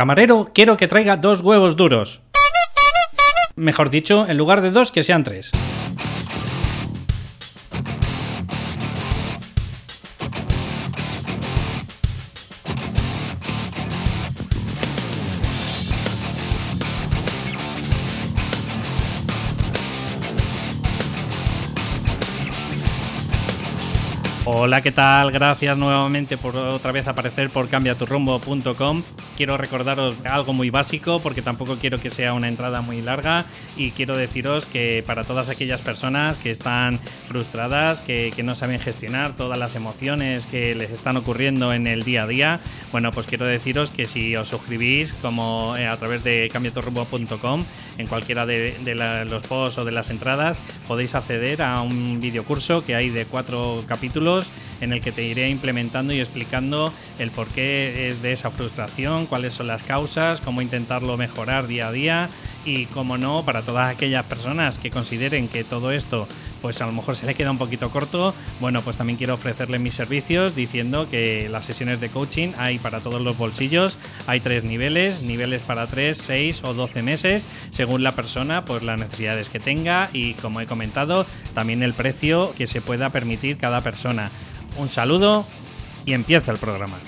Camarero, quiero que traiga dos huevos duros. Mejor dicho, en lugar de dos, que sean tres. Hola, ¿qué tal? Gracias nuevamente por otra vez aparecer por cambiaturrumbo.com. Quiero recordaros algo muy básico porque tampoco quiero que sea una entrada muy larga y quiero deciros que para todas aquellas personas que están frustradas, que, no saben gestionar todas las emociones que les están ocurriendo en el día a día, bueno, pues quiero deciros que si os suscribís como eh, a través de cambiaturrumbo.com en cualquiera de, los posts o de las entradas podéis acceder a un videocurso que hay de cuatro capítulos en el que te iré implementando y explicando el porqué es de esa frustración, cuáles son las causas, cómo intentarlo mejorar día a día y, como no, para todas aquellas personas que consideren que todo esto pues a lo mejor se le queda un poquito corto, bueno, pues también quiero ofrecerle mis servicios diciendo que las sesiones de coaching hay para todos los bolsillos, hay tres niveles, niveles para 3, 6 o 12 meses, según la persona, pues las necesidades que tenga y como he comentado, también el precio que se pueda permitir cada persona. Un saludo y empieza el programa.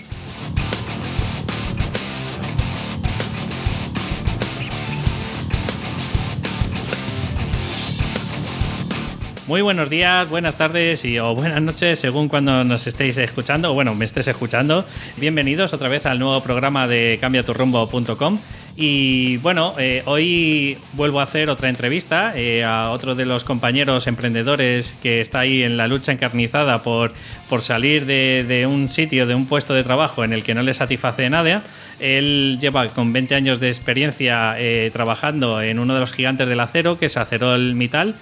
Muy buenos días, buenas tardes y o buenas noches según cuando nos estéis escuchando o bueno, me estés escuchando. Bienvenidos otra vez al nuevo programa de cambiaturrumbo.com. Y bueno, eh, hoy vuelvo a hacer otra entrevista eh, a otro de los compañeros emprendedores que está ahí en la lucha encarnizada por, por salir de, un sitio, de un puesto de trabajo en el que no le satisface nada. Él lleva con 20 años de experiencia eh, trabajando en uno de los gigantes del acero, que es Acerol Mital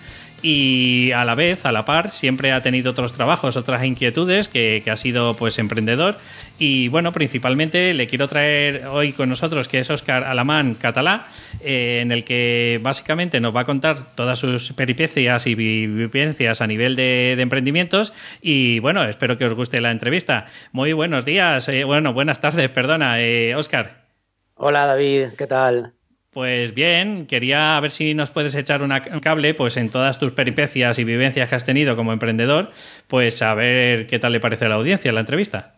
y a la vez, a la par, siempre ha tenido otros trabajos, otras inquietudes, que, ha sido pues emprendedor. Y bueno, principalmente le quiero traer hoy con nosotros, que es Óscar Alamán Catalá, eh, en el que básicamente nos va a contar todas sus peripecias y vivencias a nivel de, emprendimientos. Y bueno, espero que os guste la entrevista. Muy buenos días, eh, bueno, buenas tardes, perdona, eh, Óscar. Hola David, ¿qué tal? Pues bien, quería ver si nos puedes echar un cable, pues en todas tus peripecias y vivencias que has tenido como emprendedor, pues a ver qué tal le parece a la audiencia la entrevista.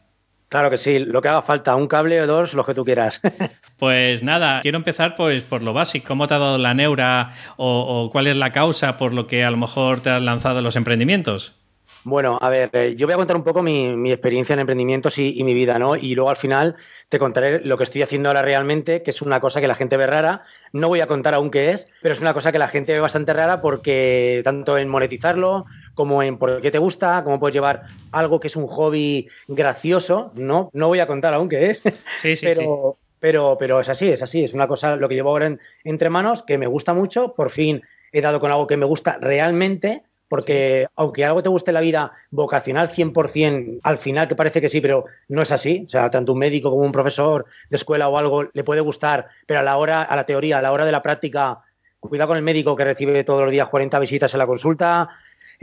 Claro que sí, lo que haga falta, un cable o dos, lo que tú quieras. pues nada, quiero empezar pues por lo básico, ¿cómo te ha dado la neura o, cuál es la causa por lo que a lo mejor te has lanzado los emprendimientos? Bueno, a ver, eh, yo voy a contar un poco mi, experiencia en emprendimientos y, y, mi vida, ¿no? Y luego al final te contaré lo que estoy haciendo ahora realmente, que es una cosa que la gente ve rara. No voy a contar aún qué es, pero es una cosa que la gente ve bastante rara porque tanto en monetizarlo como en por qué te gusta, cómo puedes llevar algo que es un hobby gracioso, ¿no? No voy a contar aún qué es. Sí, sí, pero, sí. Pero, pero es así, es así. Es una cosa, lo que llevo ahora entre manos, que me gusta mucho. Por fin he dado con algo que me gusta realmente porque aunque algo te guste la vida vocacional 100%, al final que parece que sí, pero no es así. O sea, tanto un médico como un profesor de escuela o algo le puede gustar, pero a la hora, a la teoría, a la hora de la práctica, cuidado con el médico que recibe todos los días 40 visitas en la consulta.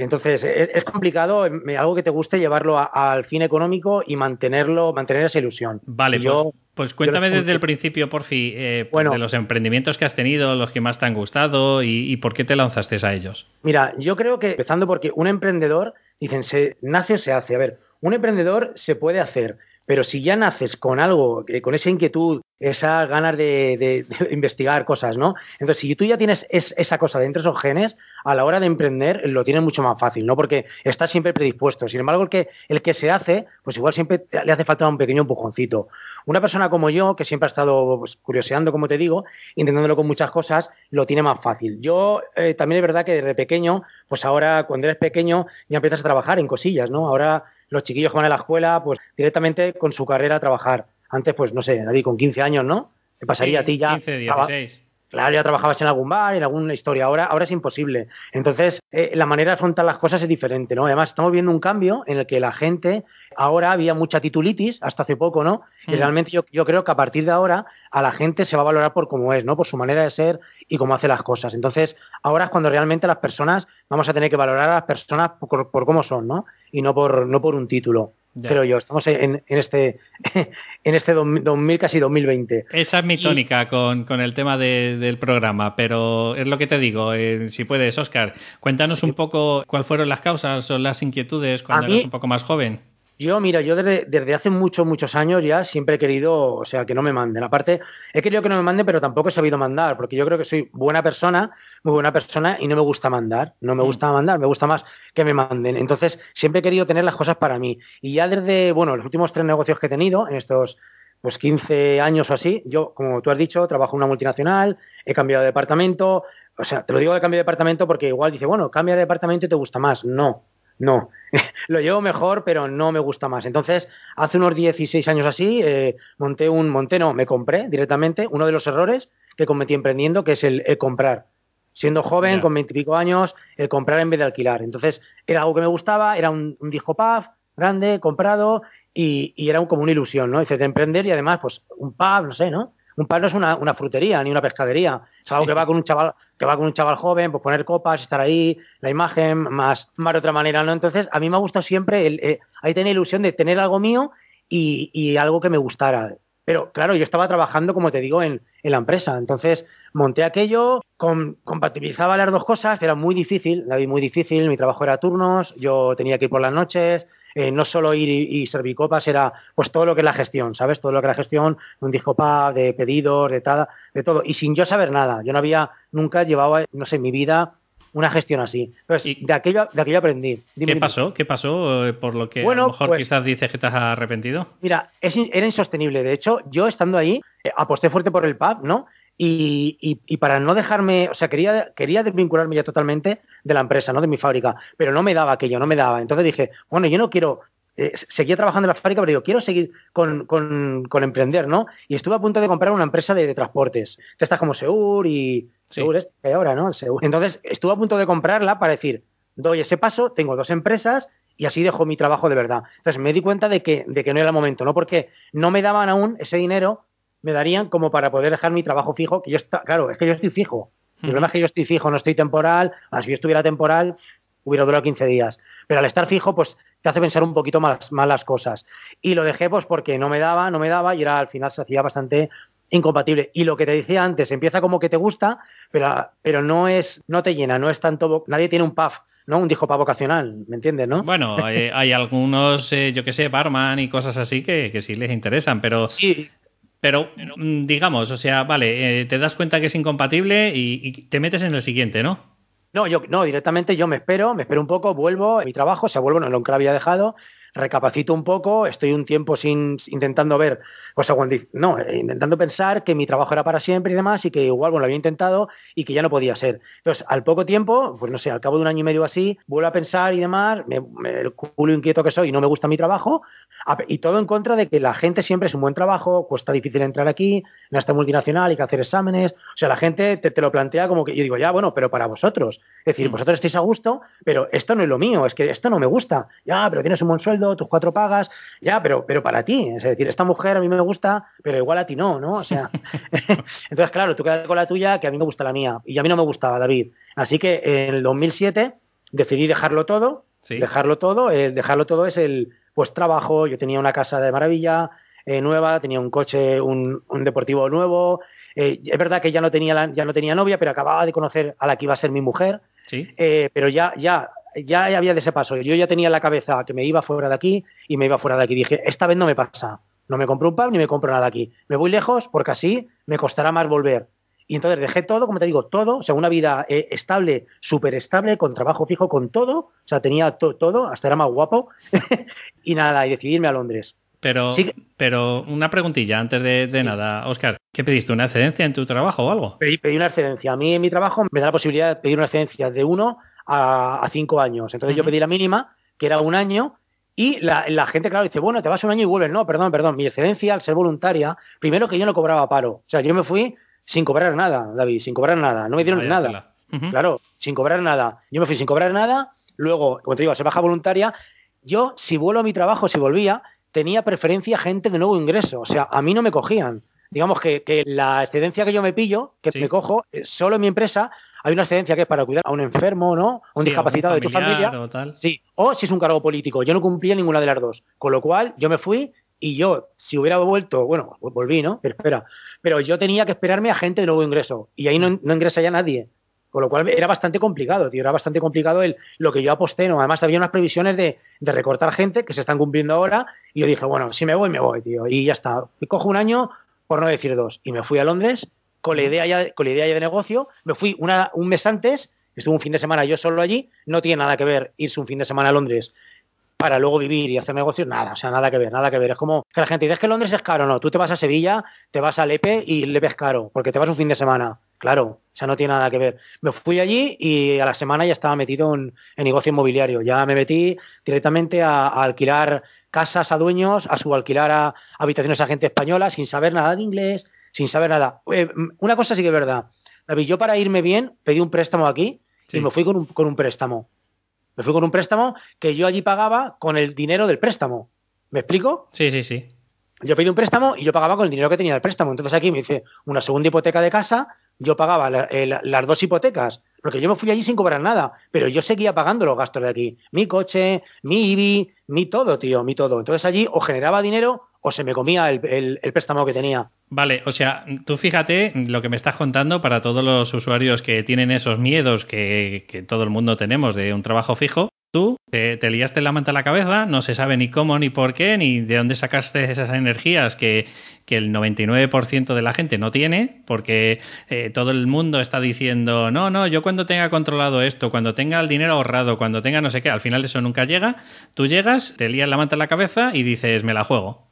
Entonces, es, complicado, algo que te guste, llevarlo al fin económico y mantenerlo, mantener esa ilusión. Vale, yo, pues cuéntame desde el principio, por fin, eh, pues de los emprendimientos que has tenido, los que más te han gustado y, por qué te lanzaste a ellos. Mira, yo creo que empezando porque un emprendedor, dicen, se nace o se hace. A ver, un emprendedor se puede hacer, pero si ya naces con algo, con esa inquietud, esas ganas de, investigar cosas, ¿no? Entonces, si tú ya tienes esa cosa dentro de esos genes, a la hora de emprender lo tienes mucho más fácil, ¿no? Porque estás siempre predispuesto. Sin embargo, el que, el que se hace, pues igual siempre le hace falta un pequeño empujoncito. Una persona como yo, que siempre ha estado pues, curioseando, como te digo, intentándolo con muchas cosas, lo tiene más fácil. Yo eh, también es verdad que desde pequeño, pues ahora cuando eres pequeño ya empiezas a trabajar en cosillas, ¿no? Ahora los chiquillos que van a la escuela, pues directamente con su carrera a trabajar. Antes, pues no sé, David, con 15 años, ¿no? Te pasaría a ti ya. 15, 16. Claro, ya trabajabas en algún bar, en alguna historia. Ahora, ahora es imposible. Entonces, eh, la manera de afrontar las cosas es diferente, ¿no? Además, estamos viendo un cambio en el que la gente, ahora había mucha titulitis, hasta hace poco, ¿no? Y mm. realmente yo, yo, creo que a partir de ahora a la gente se va a valorar por cómo es, ¿no? Por su manera de ser y cómo hace las cosas. Entonces, ahora es cuando realmente las personas, vamos a tener que valorar a las personas por, por cómo son, ¿no? Y no por, no por un título. Pero yo, estamos en, este, en este 2000, casi 2020. Esa es mi tónica con, el tema del programa, pero es lo que te digo, eh, si puedes, Oscar, cuéntanos un poco cuáles fueron las causas o las inquietudes cuando eras un poco más joven. Yo, mira, yo desde, desde, hace muchos, muchos años ya siempre he querido, o sea, que no me manden. Aparte, he querido que no me manden, pero tampoco he sabido mandar, porque yo creo que soy buena persona, muy buena persona, y no me gusta mandar. No me mm. gusta mandar, me gusta más que me manden. Entonces, siempre he querido tener las cosas para mí. Y ya desde, bueno, los últimos tres negocios que he tenido, en estos pues 15 años o así, yo, como tú has dicho, trabajo en una multinacional, he cambiado de departamento. O sea, te lo digo de cambio de departamento porque igual dice, bueno, cambia de departamento y te gusta más. No no, lo llevo mejor, pero no me gusta más. Entonces, hace unos 16 años así, eh, monté un, monté no, me compré directamente uno de los errores que cometí emprendiendo, que es el, comprar. Siendo joven, con 20 y pico años, el comprar en vez de alquilar. Entonces, era algo que me gustaba, era un, disco pub grande, comprado, y, era como una ilusión, ¿no? Dices, de emprender y además, pues, un pub, no sé, ¿no? Un par no es una, frutería ni una pescadería. Es algo que va con un chaval, que va con un chaval joven, pues poner copas, estar ahí, la imagen, más, más de otra manera, ¿no? Entonces, a mí me ha gustado siempre, el, eh, ahí tenía ilusión de tener algo mío y, algo que me gustara. Pero claro, yo estaba trabajando, como te digo, en, la empresa. Entonces monté aquello, compatibilizaba las dos cosas, que era muy difícil, la vi muy difícil. Mi trabajo era turnos, yo tenía que ir por las noches, eh, no solo ir y, servir copas, era pues todo lo que es la gestión, ¿sabes? Todo lo que es la gestión, un disco de pedidos, de, tada, de todo. Y sin yo saber nada. Yo no había nunca llevado, no sé, en mi vida una gestión así. Entonces, de, aquello, de aquello aprendí. ¿Qué pasó? ¿Qué pasó eh, por lo que a lo mejor pues quizás dices que te has arrepentido? Mira, era insostenible. De hecho, yo estando ahí, eh, aposté fuerte por el pub, ¿no? Y, para no dejarme, o sea, quería, quería desvincularme ya totalmente de la empresa, ¿no? De mi fábrica, pero no me daba aquello, no me daba. Entonces dije, bueno, yo no quiero, eh, seguía trabajando en la fábrica, pero digo, quiero seguir con, emprender, ¿no? Y estuve a punto de comprar una empresa de, transportes. Te estás como Seur y Seur es ahora, ¿no? Entonces estuve a punto de comprarla para decir, doy ese paso, tengo dos empresas y así dejo mi trabajo de verdad. Entonces me di cuenta de que, de que no era el momento, ¿no? Porque no me daban aún ese dinero me darían como para poder dejar mi trabajo fijo, que yo está, claro, es que yo estoy fijo. El problema es que yo estoy fijo, no estoy temporal. Ah, si yo estuviera temporal, hubiera durado 15 días. Pero al estar fijo, pues te hace pensar un poquito más, las cosas. Y lo dejé pues porque no me daba, no me daba y era al final se hacía bastante incompatible. Y lo que te decía antes, empieza como que te gusta, pero, pero no es, no te llena, no es tanto, nadie tiene un puff. ¿no? Un disco para vocacional, ¿me entiendes, no? Bueno, hay, algunos, eh, yo qué sé, barman y cosas así que, que sí les interesan, pero sí. Pero, mm, digamos, o sea, vale, eh, te das cuenta que es incompatible y, te metes en el siguiente, ¿no? No, yo no, directamente yo me espero, me espero un poco, vuelvo mi trabajo, o sea, vuelvo, no, lo que había dejado, recapacito un poco, estoy un tiempo sin intentando ver, pues no, eh, intentando pensar que mi trabajo era para siempre y demás, y que igual bueno, lo había intentado y que ya no podía ser. Entonces, al poco tiempo, pues no sé, al cabo de un año y medio así, vuelvo a pensar y demás, me, el culo inquieto que soy y no me gusta mi trabajo, y todo en contra de que la gente siempre es un buen trabajo, cuesta difícil entrar aquí, en esta multinacional hay que hacer exámenes. O sea, la gente te, lo plantea como que yo digo, ya, bueno, pero para vosotros. Es decir, mm. vosotros estáis a gusto, pero esto no es lo mío, es que esto no me gusta. Ya, pero tienes un buen sueldo, tus cuatro pagas, ya, pero, pero para ti. Es decir, esta mujer a mí me gusta, pero igual a ti no, ¿no? O sea, entonces, claro, tú quedas con la tuya, que a mí me gusta la mía. Y a mí no me gustaba, David. Así que en el 2007 decidí dejarlo todo. Dejarlo todo, el dejarlo todo es el pues trabajo, yo tenía una casa de maravilla eh, nueva, tenía un coche, un, deportivo nuevo. Eh, es verdad que ya no, tenía ya no tenía novia, pero acababa de conocer a la que iba a ser mi mujer. ¿Sí? Eh, pero ya, ya, ya había de ese paso. Yo ya tenía en la cabeza que me iba fuera de aquí y me iba fuera de aquí. Dije, esta vez no me pasa. No me compro un pub ni me compro nada aquí. Me voy lejos porque así me costará más volver. Y entonces dejé todo, como te digo, todo, o sea, una vida eh, estable, súper estable, con trabajo fijo, con todo, o sea, tenía todo, hasta era más guapo, y nada, y decidí irme a Londres. Pero, pero una preguntilla antes de, nada, Oscar, ¿qué pediste? ¿Una excedencia en tu trabajo o algo? Pedí, una excedencia. A mí en mi trabajo me da la posibilidad de pedir una excedencia de uno a, cinco años. Entonces yo pedí la mínima, que era un año, y la, la, gente, claro, dice, bueno, te vas un año y vuelves. No, perdón, perdón. Mi excedencia, al ser voluntaria, primero que yo no cobraba paro. O sea, yo me fui sin cobrar nada, David, sin cobrar nada. No me dieron nada. Claro, sin cobrar nada. Yo me fui sin cobrar nada. Luego, como te digo, se baja voluntaria. Yo, si vuelvo a mi trabajo, si volvía, tenía preferencia gente de nuevo ingreso. O sea, a mí no me cogían. Digamos que, la excedencia que yo me pillo, que me cojo, eh, solo en mi empresa, hay una excedencia que es para cuidar a un enfermo, ¿no? A un discapacitado de tu familia. O tal. Sí, o si es un cargo político. Yo no cumplía ninguna de las dos. Con lo cual, yo me fui y yo, si hubiera vuelto, bueno, volví, ¿no? Pero espera, pero yo tenía que esperarme a gente de nuevo ingreso y ahí no, no ingresa ya nadie. Con lo cual era bastante complicado, tío. Era bastante complicado el, lo que yo aposté. ¿no? Además, había unas previsiones de, recortar gente que se están cumpliendo ahora. Y yo dije, bueno, si me voy, me voy, tío. Y ya está. Y cojo un año, por no decir dos. Y me fui a Londres con la idea ya, con la idea ya de negocio. Me fui una, un mes antes, estuve un fin de semana yo solo allí. No tiene nada que ver irse un fin de semana a Londres para luego vivir y hacer negocios, nada, o sea, nada que ver, nada que ver. Es como que la gente dice, es que Londres es caro, no, tú te vas a Sevilla, te vas a Lepe y Lepe es caro, porque te vas un fin de semana. Claro, o sea, no tiene nada que ver. Me fui allí y a la semana ya estaba metido en, negocio inmobiliario. Ya me metí directamente a, alquilar casas a dueños, a subalquilar a habitaciones a gente española sin saber nada de inglés, sin saber nada. Eh, una cosa sí que es verdad. David, yo para irme bien pedí un préstamo aquí y me fui con un, con un préstamo. Me fui con un préstamo que yo allí pagaba con el dinero del préstamo. ¿Me explico? Sí, sí, sí. Yo pedí un préstamo y yo pagaba con el dinero que tenía el préstamo. Entonces aquí me hice una segunda hipoteca de casa, yo pagaba las dos hipotecas, porque yo me fui allí sin cobrar nada, pero yo seguía pagando los gastos de aquí. Mi coche, mi IBI, mi todo, tío, mi todo. Entonces allí o generaba dinero o se me comía el, préstamo que tenía. Vale, o sea, tú fíjate lo que me estás contando para todos los usuarios que tienen esos miedos que, que todo el mundo tenemos de un trabajo fijo. Tú te, liaste la manta a la cabeza, no se sabe ni cómo, ni por qué, ni de dónde sacaste esas energías que, que el 99% de la gente no tiene, porque eh, todo el mundo está diciendo, no, no, yo cuando tenga controlado esto, cuando tenga el dinero ahorrado, cuando tenga no sé qué, al final eso nunca llega. Tú llegas, te lías la manta a la cabeza y dices, me la juego.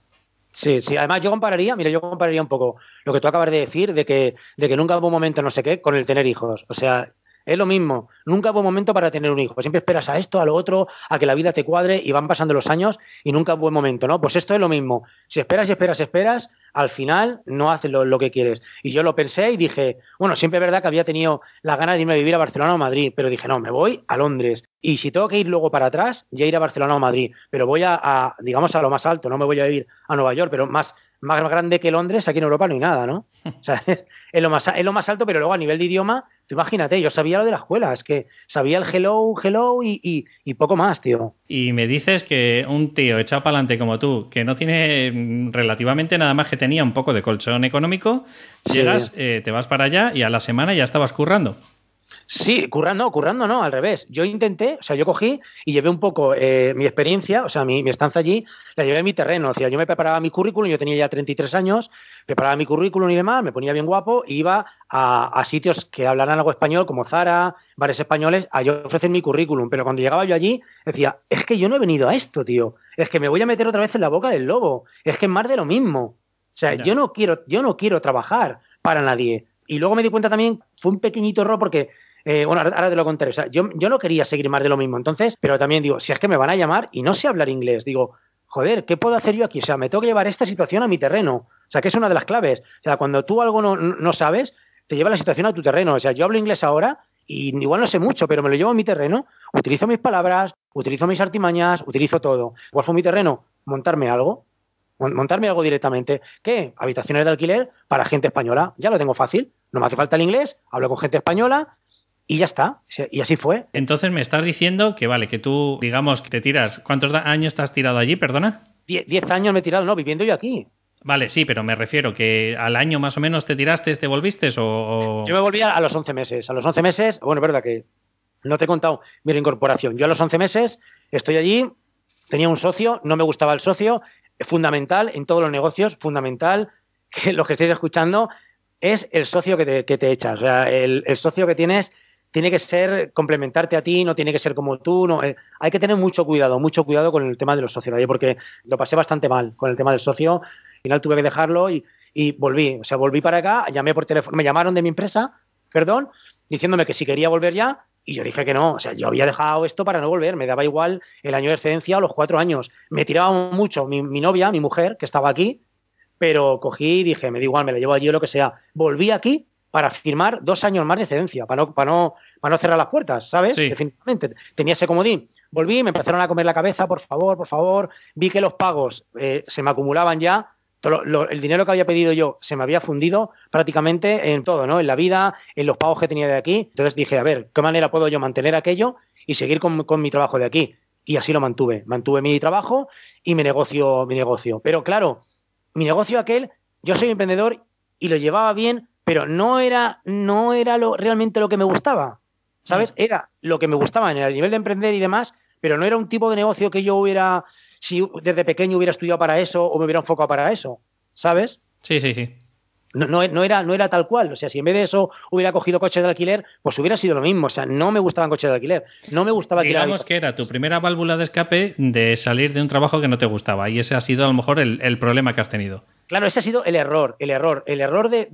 Sí, sí, además yo compararía, mira, yo compararía un poco lo que tú acabas de decir, de que, de que nunca hubo un momento no sé qué con el tener hijos. O sea, es lo mismo. Nunca hubo momento para tener un hijo. Siempre esperas a esto, a lo otro, a que la vida te cuadre y van pasando los años y nunca hubo momento, ¿no? Pues esto es lo mismo. Si esperas y esperas, esperas, al final no haces lo, que quieres. Y yo lo pensé y dije, bueno, siempre es verdad que había tenido la gana de irme a vivir a Barcelona o Madrid, pero dije, no, me voy a Londres. Y si tengo que ir luego para atrás, ya ir a Barcelona o Madrid. Pero voy a, digamos, a lo más alto, no me voy a vivir a Nueva York, pero más, más grande que Londres, aquí en Europa no hay nada, ¿no? Es, lo más, es lo más alto, pero luego a nivel de idioma, tú imagínate, yo sabía lo de la escuela, es que sabía el hello, hello y, poco más, tío. Y me dices que un tío echado para adelante como tú, que no tiene relativamente nada más que tenía un poco de colchón económico, llegas, eh, te vas para allá y a la semana ya estabas currando. Sí, currando, currando no, al revés. Yo intenté, o sea, yo cogí y llevé un poco eh, mi experiencia, o sea, mi, estancia allí, la llevé a mi terreno. O sea, yo me preparaba mi currículum, yo tenía ya 33 años, preparaba mi currículum y demás, me ponía bien guapo iba a, sitios que hablaran algo español, como Zara, bares españoles, a yo ofrecer mi currículum. Pero cuando llegaba yo allí, decía, es que yo no he venido a esto, tío. Es que me voy a meter otra vez en la boca del lobo. Es que es más de lo mismo. O sea, yo no quiero, yo no quiero trabajar para nadie. Y luego me di cuenta también, fue un pequeñito error porque eh, bueno, ahora te lo contaré. Yo, yo no quería seguir más de lo mismo. Entonces, pero también digo, si es que me van a llamar y no sé hablar inglés, digo, joder, ¿qué puedo hacer yo aquí? O sea, me tengo que llevar esta situación a mi terreno. O sea, que es una de las claves. O sea, cuando tú algo no, sabes, te lleva la situación a tu terreno. O sea, yo hablo inglés ahora y igual no sé mucho, pero me lo llevo a mi terreno, utilizo mis palabras, utilizo mis artimañas, utilizo todo. ¿Cuál fue mi terreno? Montarme algo. Montarme algo directamente. ¿Qué? Habitaciones de alquiler para gente española. Ya lo tengo fácil. No me hace falta el inglés, hablo con gente española, y ya está. Y así fue. Entonces me estás diciendo que vale, que tú, digamos, que te tiras. ¿Cuántos años te has tirado allí, perdona? Diez, años me he tirado, no, viviendo yo aquí. Vale, sí, pero me refiero que al año más o menos te tiraste, te volviste o, Yo me volví a, los 11 meses. A los 11 meses, bueno, es verdad que no te he contado mi reincorporación. Yo a los 11 meses estoy allí, tenía un socio, no me gustaba el socio, fundamental en todos los negocios, fundamental que lo que estéis escuchando es el socio que te, que te echas. O sea, el, el socio que tienes tiene que ser complementarte a ti, no tiene que ser como tú. No, eh, hay que tener mucho cuidado, mucho cuidado con el tema de los socios, porque lo pasé bastante mal con el tema del socio. Al final tuve que dejarlo y, volví. O sea, volví para acá, llamé por teléfono, me llamaron de mi empresa, perdón, diciéndome que si quería volver ya. Y yo dije que no, o sea, yo había dejado esto para no volver, me daba igual el año de excedencia o los cuatro años. Me tiraba mucho mi, mi novia, mi mujer, que estaba aquí, pero cogí y dije, me da igual, me la llevo allí o lo que sea. Volví aquí para firmar dos años más de excedencia, para no, para no, para no cerrar las puertas, ¿sabes? Definitivamente. Tenía ese comodín. Volví, me empezaron a comer la cabeza, por favor, por favor. Vi que los pagos eh, se me acumulaban ya el dinero que había pedido yo se me había fundido prácticamente en todo, ¿no? En la vida, en los pagos que tenía de aquí. Entonces dije, a ver, ¿qué manera puedo yo mantener aquello y seguir con, mi trabajo de aquí? Y así lo mantuve. Mantuve mi trabajo y mi negocio, mi negocio. Pero claro, mi negocio aquel, yo soy emprendedor y lo llevaba bien, pero no era, no era lo, realmente lo que me gustaba. ¿Sabes? Mm. Era lo que me gustaba en el nivel de emprender y demás, pero no era un tipo de negocio que yo hubiera si desde pequeño hubiera estudiado para eso o me hubiera enfocado para eso, ¿sabes? Sí, sí, sí. No, no, era, no era tal cual. O sea, si en vez de eso hubiera cogido coches de alquiler, pues hubiera sido lo mismo. O sea, no me gustaban coches de alquiler. No me gustaba Digamos que era tu primera válvula de escape de salir de un trabajo que no te gustaba. Y ese ha sido a lo mejor el problema que has tenido. Claro, ese ha sido el error, el error, el error de,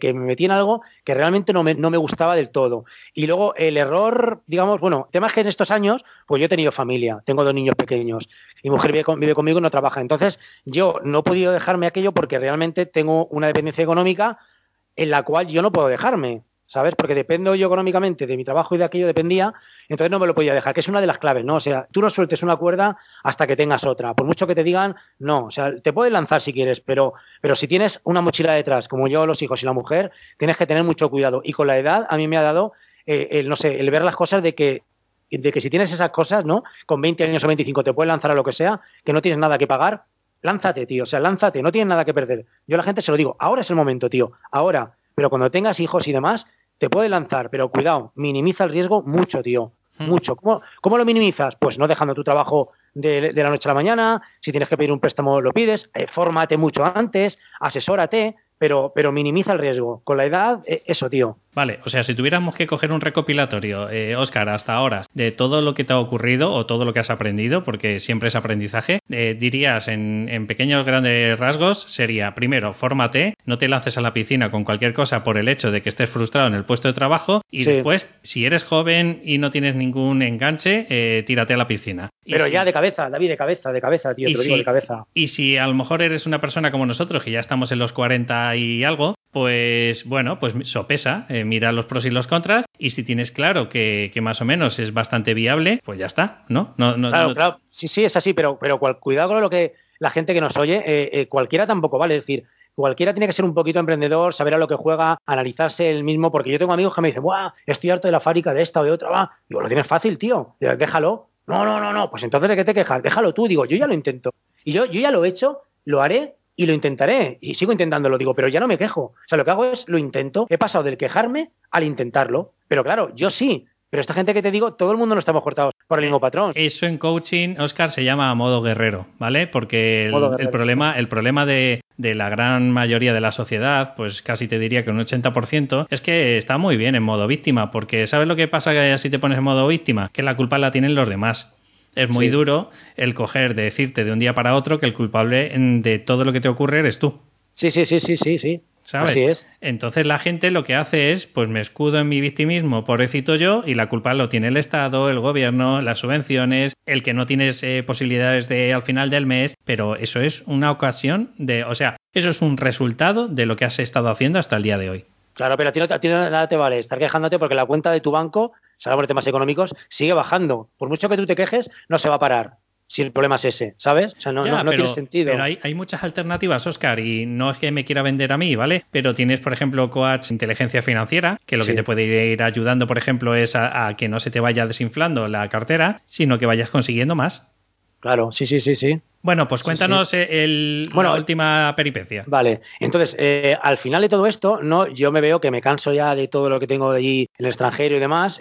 que me metí en algo que realmente no me, no me, gustaba del todo. Y luego el error, digamos, bueno, tema es que en estos años, pues yo he tenido familia, tengo dos niños pequeños, mi mujer vive, vive conmigo y no trabaja. Entonces, yo no he podido dejarme aquello porque realmente tengo una dependencia económica en la cual yo no puedo dejarme. ¿Sabes? Porque dependo yo económicamente de mi trabajo y de aquello dependía, entonces no me lo podía dejar, que es una de las claves, ¿no? O sea, tú no sueltes una cuerda hasta que tengas otra. Por mucho que te digan, no, o sea, te puedes lanzar si quieres, pero, pero si tienes una mochila detrás, como yo, los hijos y la mujer, tienes que tener mucho cuidado. Y con la edad a mí me ha dado, eh, el, no sé, el ver las cosas de que de que si tienes esas cosas, ¿no? Con 20 años o 25 te puedes lanzar a lo que sea, que no tienes nada que pagar, lánzate, tío, o sea, lánzate, no tienes nada que perder. Yo a la gente se lo digo, ahora es el momento, tío, ahora, pero cuando tengas hijos y demás, te puede lanzar, pero cuidado, minimiza el riesgo mucho, tío. Hmm. Mucho. ¿Cómo, ¿Cómo, lo minimizas? Pues no dejando tu trabajo de, la noche a la mañana. Si tienes que pedir un préstamo, lo pides. Eh, fórmate mucho antes, asesórate pero, pero minimiza el riesgo. Con la edad, eh, eso, tío. Vale, o sea, si tuviéramos que coger un recopilatorio, eh, Oscar, hasta ahora, de todo lo que te ha ocurrido o todo lo que has aprendido, porque siempre es aprendizaje, eh, dirías en, en, pequeños grandes rasgos, sería, primero, fórmate, no te lances a la piscina con cualquier cosa por el hecho de que estés frustrado en el puesto de trabajo, y después, si eres joven y no tienes ningún enganche, eh, tírate a la piscina. Pero ya de cabeza, David, de cabeza, de cabeza, tío, te lo digo de cabeza. Y si a lo mejor eres una persona como nosotros, que ya estamos en los 40 y algo, pues bueno, pues sopesa, eh, mira los pros y los contras y si tienes claro que, más o menos es bastante viable, pues ya está, ¿no? no, claro, claro, sí, sí, es así, pero, pero cuidado con lo que la gente que nos oye, eh, eh, cualquiera tampoco vale, es decir, cualquiera tiene que ser un poquito emprendedor, saber a lo que juega, analizarse el mismo, porque yo tengo amigos que me dicen, ¡buah! Estoy harto de la fábrica de esta o de otra, va. Digo, lo tienes fácil, tío, déjalo. No, no, no, no, pues entonces de qué te quejas, déjalo tú, digo, yo ya lo intento. Y yo, yo ya lo he hecho, lo haré y lo intentaré. Y sigo intentándolo, digo, pero ya no me quejo. O sea, lo que hago es lo intento. He pasado del quejarme al intentarlo. Pero claro, yo sí. Pero esta gente que te digo, todo el mundo no estamos cortados por el mismo patrón. Eso en coaching, Oscar, se llama modo guerrero, ¿vale? Porque el, problema, el problema de, de, la gran mayoría de la sociedad, pues casi te diría que un 80%, es que está muy bien en modo víctima. Porque ¿sabes lo que pasa si te pones en modo víctima? Que la culpa la tienen los demás es muy duro el coger de decirte de un día para otro que el culpable de todo lo que te ocurre eres tú. Sí, sí, sí, sí, sí, sí. ¿Sabes? Así es. Entonces la gente lo que hace es, pues me escudo en mi victimismo, pobrecito yo, y la culpa lo tiene el Estado, el gobierno, las subvenciones, el que no tienes eh, posibilidades de al final del mes, pero eso es una ocasión de, o sea, eso es un resultado de lo que has estado haciendo hasta el día de hoy. Claro, pero a ti, no, a ti nada te vale estar quejándote porque la cuenta de tu banco, salvo por temas económicos, sigue bajando. Por mucho que tú te quejes, no se va a parar si el problema es ese, ¿sabes? O sea, no, tiene sentido. Pero hay, muchas alternativas, Oscar, y no es que me quiera vender a mí, ¿vale? Pero tienes, por ejemplo, Coach Inteligencia Financiera, que lo que te puede ir ayudando, por ejemplo, es a, que no se te vaya desinflando la cartera, sino que vayas consiguiendo más. Claro, sí, sí, sí, sí. Bueno, pues cuéntanos eh, El, la última peripecia. Vale, entonces, eh, al final de todo esto, no, yo me veo que me canso ya de todo lo que tengo de allí en el extranjero y demás.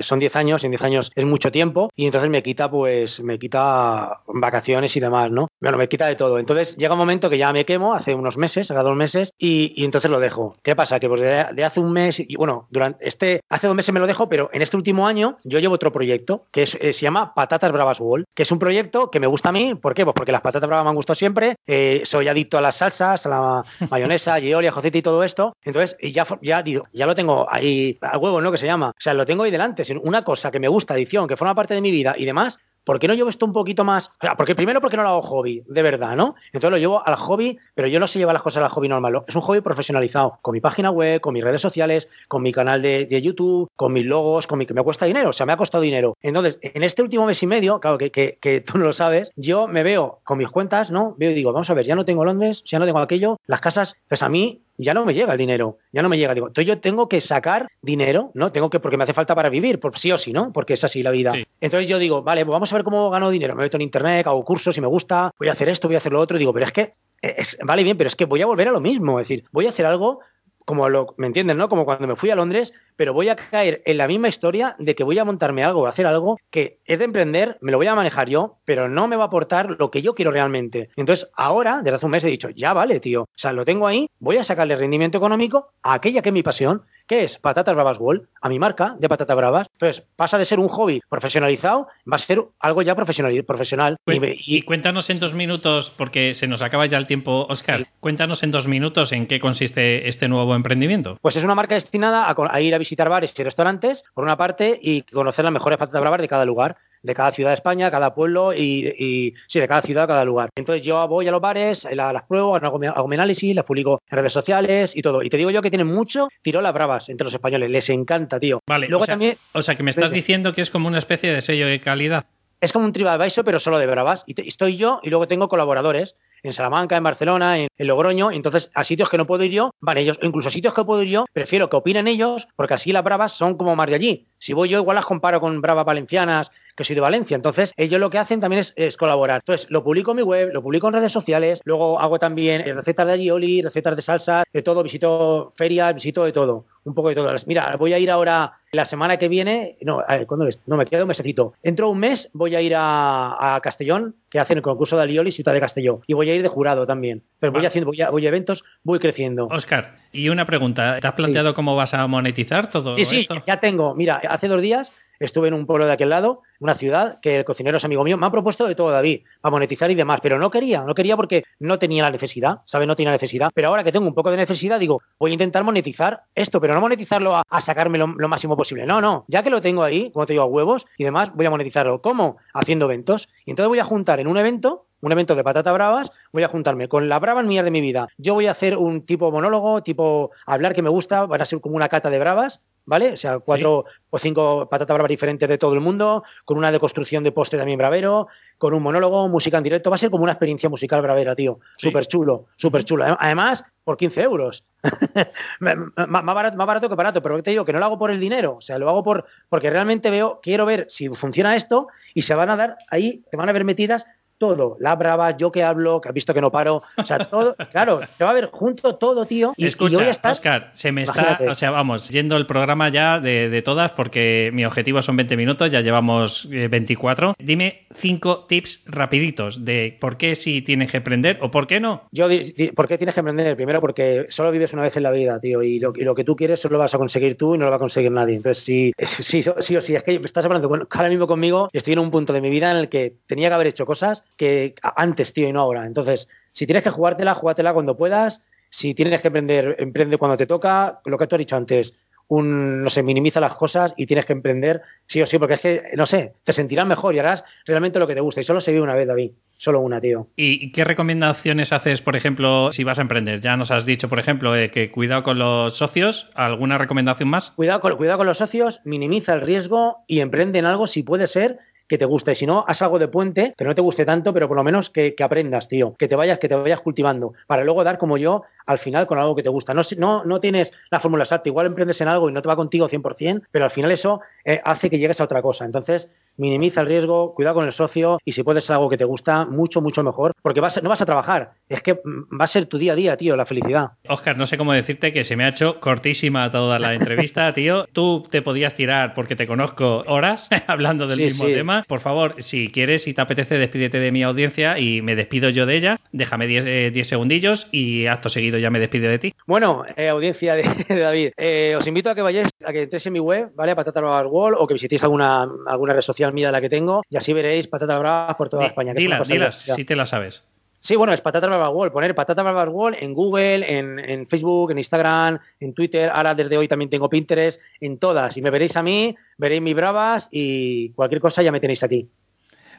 son 10 años, en 10 años es mucho tiempo, y entonces me quita, pues, me quita vacaciones y demás, ¿no? Bueno, me quita de todo. Entonces llega un momento que ya me quemo, hace unos meses, hace dos meses, y, entonces lo dejo. ¿Qué pasa? Que pues de, hace un mes, y bueno, durante este, hace dos meses me lo dejo, pero en este último año yo llevo otro proyecto que eh, se llama Patatas Bravas Wall, que es un proyecto que me gusta a mí, ¿por qué? Pues porque las patatas bravas me han gustado siempre, eh, soy adicto a las salsas, a la mayonesa, aioli, ajocete y todo esto. Entonces, ya, ya, digo, ya lo tengo ahí al huevo, ¿no? Que se llama. O sea, lo tengo ahí delante. Una cosa que me gusta, adicción, que forma parte de mi vida y demás, ¿por qué no llevo esto un poquito más? porque primero porque no lo hago hobby, de verdad, ¿no? Entonces lo llevo al hobby, pero yo no sé llevar las cosas al hobby normal. Es un hobby profesionalizado, con mi página web, con mis redes sociales, con mi canal de, YouTube, con mis logos, con mi que me cuesta dinero, o sea, me ha costado dinero. Entonces, en este último mes y medio, claro que, que, tú no lo sabes, yo me veo con mis cuentas, ¿no? Veo y digo, vamos a ver, ya no tengo Londres, ya no tengo aquello, las casas, entonces a mí ya no me llega el dinero, ya no me llega. Digo, entonces yo tengo que sacar dinero, ¿no? Tengo que, porque me hace falta para vivir, por sí o sí, ¿no? Porque es así la vida. Entonces yo digo, vale, pues vamos a ver cómo gano dinero. Me meto en internet, hago cursos y me gusta, voy a hacer esto, voy a hacer lo otro. Digo, pero es que, es, vale bien, pero es que voy a volver a lo mismo. Es decir, voy a hacer algo como lo, ¿me entienden, no? Como cuando me fui a Londres, pero voy a caer en la misma historia de que voy a montarme algo, hacer algo que es de emprender, me lo voy a manejar yo, pero no me va a aportar lo que yo quiero realmente. Entonces, ahora, desde hace un mes he dicho, ya vale, tío. O sea, lo tengo ahí, voy a sacarle rendimiento económico a aquella que es mi pasión, que es Patatas Bravas World, a mi marca de patatas bravas. Entonces, pasa de ser un hobby profesionalizado, va a ser algo ya profesional. profesional. Y, cuéntanos en dos minutos, porque se nos acaba ya el tiempo, Oscar, cuéntanos en dos minutos en qué consiste este nuevo emprendimiento. Pues es una marca destinada a, ir a visitar bares y restaurantes, por una parte, y conocer las mejores patatas bravas de cada lugar de cada ciudad de España, cada pueblo y, sí, de cada ciudad, cada lugar. Entonces yo voy a los bares, las, pruebo, hago, hago, mi análisis, las publico en redes sociales y todo. Y te digo yo que tienen mucho tirolas bravas entre los españoles, les encanta, tío. Vale, Luego o sea, también, o sea que me estás diciendo que es como una especie de sello de calidad. Es como un TripAdvisor, pero solo de bravas. Y estoy yo y luego tengo colaboradores en Salamanca, en Barcelona, en, Logroño. Entonces, a sitios que no puedo ir yo, van ellos. Incluso a sitios que puedo ir yo, prefiero que opinen ellos, porque así las bravas son como más de allí. Si voy yo, igual las comparo con bravas valencianas, que soy de Valencia. Entonces, ellos lo que hacen también es, colaborar. Entonces, lo publico en mi web, lo publico en redes sociales, luego hago también eh, recetas de alioli, recetas de salsa, de todo, visito ferias, visito de todo, un poco de todo. Mira, voy a ir ahora la semana que viene, no, ¿cuándo es? No, me quedo un mesecito. Entro un mes, voy a ir a, Castellón, que hacen el concurso de alioli, Ciudad de Castellón, y voy a ir de jurado también. Pero voy haciendo, voy a, voy a eventos, voy creciendo. Oscar, y una pregunta, ¿te has planteado cómo vas a monetizar todo sí, sí, ya tengo. Mira, hace dos días estuve en un pueblo de aquel lado, una ciudad, que el cocinero es amigo mío, me ha propuesto de todo, David, para monetizar y demás, pero no quería, no quería porque no tenía la necesidad, ¿sabes? No tenía necesidad. Pero ahora que tengo un poco de necesidad, digo, voy a intentar monetizar esto, pero no monetizarlo a, sacarme lo, máximo posible. No, no, ya que lo tengo ahí, como te digo, a huevos y demás, voy a monetizarlo. ¿Cómo? Haciendo eventos. Y entonces voy a juntar en un evento un evento de patata bravas, voy a juntarme con la brava mía de mi vida. Yo voy a hacer un tipo monólogo, tipo hablar que me gusta, va a ser como una cata de bravas, ¿vale? O sea, cuatro o cinco patatas bravas diferentes de todo el mundo, con una deconstrucción de poste también bravero, con un monólogo, música en directo. Va a ser como una experiencia musical bravera, tío. Súper chulo, súper chulo. Además, por 15 euros. más, barato, más barato que barato, pero te digo que no lo hago por el dinero, o sea, lo hago por porque realmente veo, quiero ver si funciona esto y se van a dar ahí, te van a ver metidas todo. La brava, yo que hablo, que has visto que no paro. O sea, todo, claro, te va a ver junto todo, tío. Y, Escucha, voy a estar, Oscar, se me está, o sea, vamos, yendo el programa ya de, todas, porque mi objetivo son 20 minutos, ya llevamos 24. Eh, Dime cinco tips rapiditos de por qué si tienes que emprender o por qué no. Yo, ¿por qué tienes que emprender? Primero porque solo vives una vez en la vida, tío, y lo, que tú quieres solo lo vas a conseguir tú y no lo va a conseguir nadie. Entonces, sí, sí, sí o sí, es que estás hablando, bueno, ahora mismo conmigo estoy en un punto de mi vida en el que tenía que haber hecho cosas que antes, tío, y no ahora. Entonces, si tienes que jugártela, jugátela cuando puedas. Si tienes que emprender, emprende cuando te toca. Lo que tú has dicho antes, un, no sé, minimiza las cosas y tienes que emprender sí o sí, porque es que, no sé, te sentirás mejor y harás realmente lo que te gusta. Y solo se vive una vez, David. Solo una, tío. ¿Y qué recomendaciones haces, por ejemplo, si vas a emprender? Ya nos has dicho, por ejemplo, que cuidado con los socios. ¿Alguna recomendación más? Cuidado con, cuidado con los socios, minimiza el riesgo y emprende en algo si puede ser que te guste. Si no, haz algo de puente que no te guste tanto, pero por lo menos que, aprendas, tío. Que te vayas, que te vayas cultivando. Para luego dar como yo al final con algo que te gusta. No, no, no tienes la fórmula exacta. Igual emprendes en algo y no te va contigo 100%, pero al final eso eh, hace que llegues a otra cosa. Entonces, minimiza el riesgo, cuidado con el socio y si puedes algo que te gusta, mucho, mucho mejor, porque vas, no vas a trabajar, es que mm, va a ser tu día a día, tío, la felicidad. Oscar, no sé cómo decirte que se me ha hecho cortísima toda la entrevista, tío. Tú te podías tirar, porque te conozco, horas hablando del mismo tema. Por favor, si quieres y te apetece, despídete de mi audiencia y me despido yo de ella. Déjame 10 eh, segundillos y acto seguido ya me despido de ti. Bueno, eh, audiencia de, David, eh, os invito a que vayáis, a que entréis en mi web, ¿vale? Patata Wall o que visitéis alguna, alguna red social mía de la que tengo y así veréis patatas bravas por toda España. dilas, si te la sabes. Sí, bueno, es Patata Bravas Wall. Poner Patata Bravas Wall en Google, en, Facebook, en Instagram, en Twitter. Ahora desde hoy también tengo Pinterest, en todas. Y me veréis a mí, veréis mis bravas y cualquier cosa ya me tenéis aquí.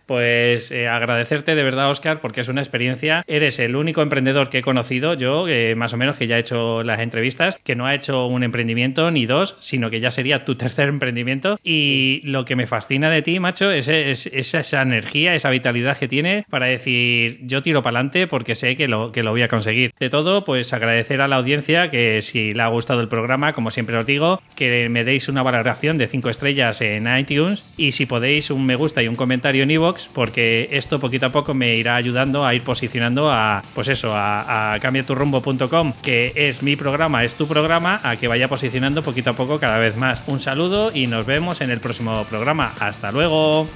Pues eh, agradecerte de verdad, Oscar, porque es una experiencia. Eres el único emprendedor que he conocido, yo, eh, más o menos, que ya he hecho las entrevistas, que no ha hecho un emprendimiento ni dos, sino que ya sería tu tercer emprendimiento. Y lo que me fascina de ti, macho, es, esa energía, esa vitalidad que tienes para decir, yo tiro para adelante porque sé que lo, que lo voy a conseguir. De todo, pues agradecer a la audiencia que si le ha gustado el programa, como siempre os digo, que me deis una valoración de 5 estrellas en iTunes y si podéis un me gusta y un comentario en iVoox, porque esto poquito a poco me irá ayudando a ir posicionando a, pues eso, a, a cambiaturrumbo.com, que es mi programa, es tu programa, a que vaya posicionando poquito a poco cada vez más. Un saludo y nos vemos en el próximo programa. Hasta luego.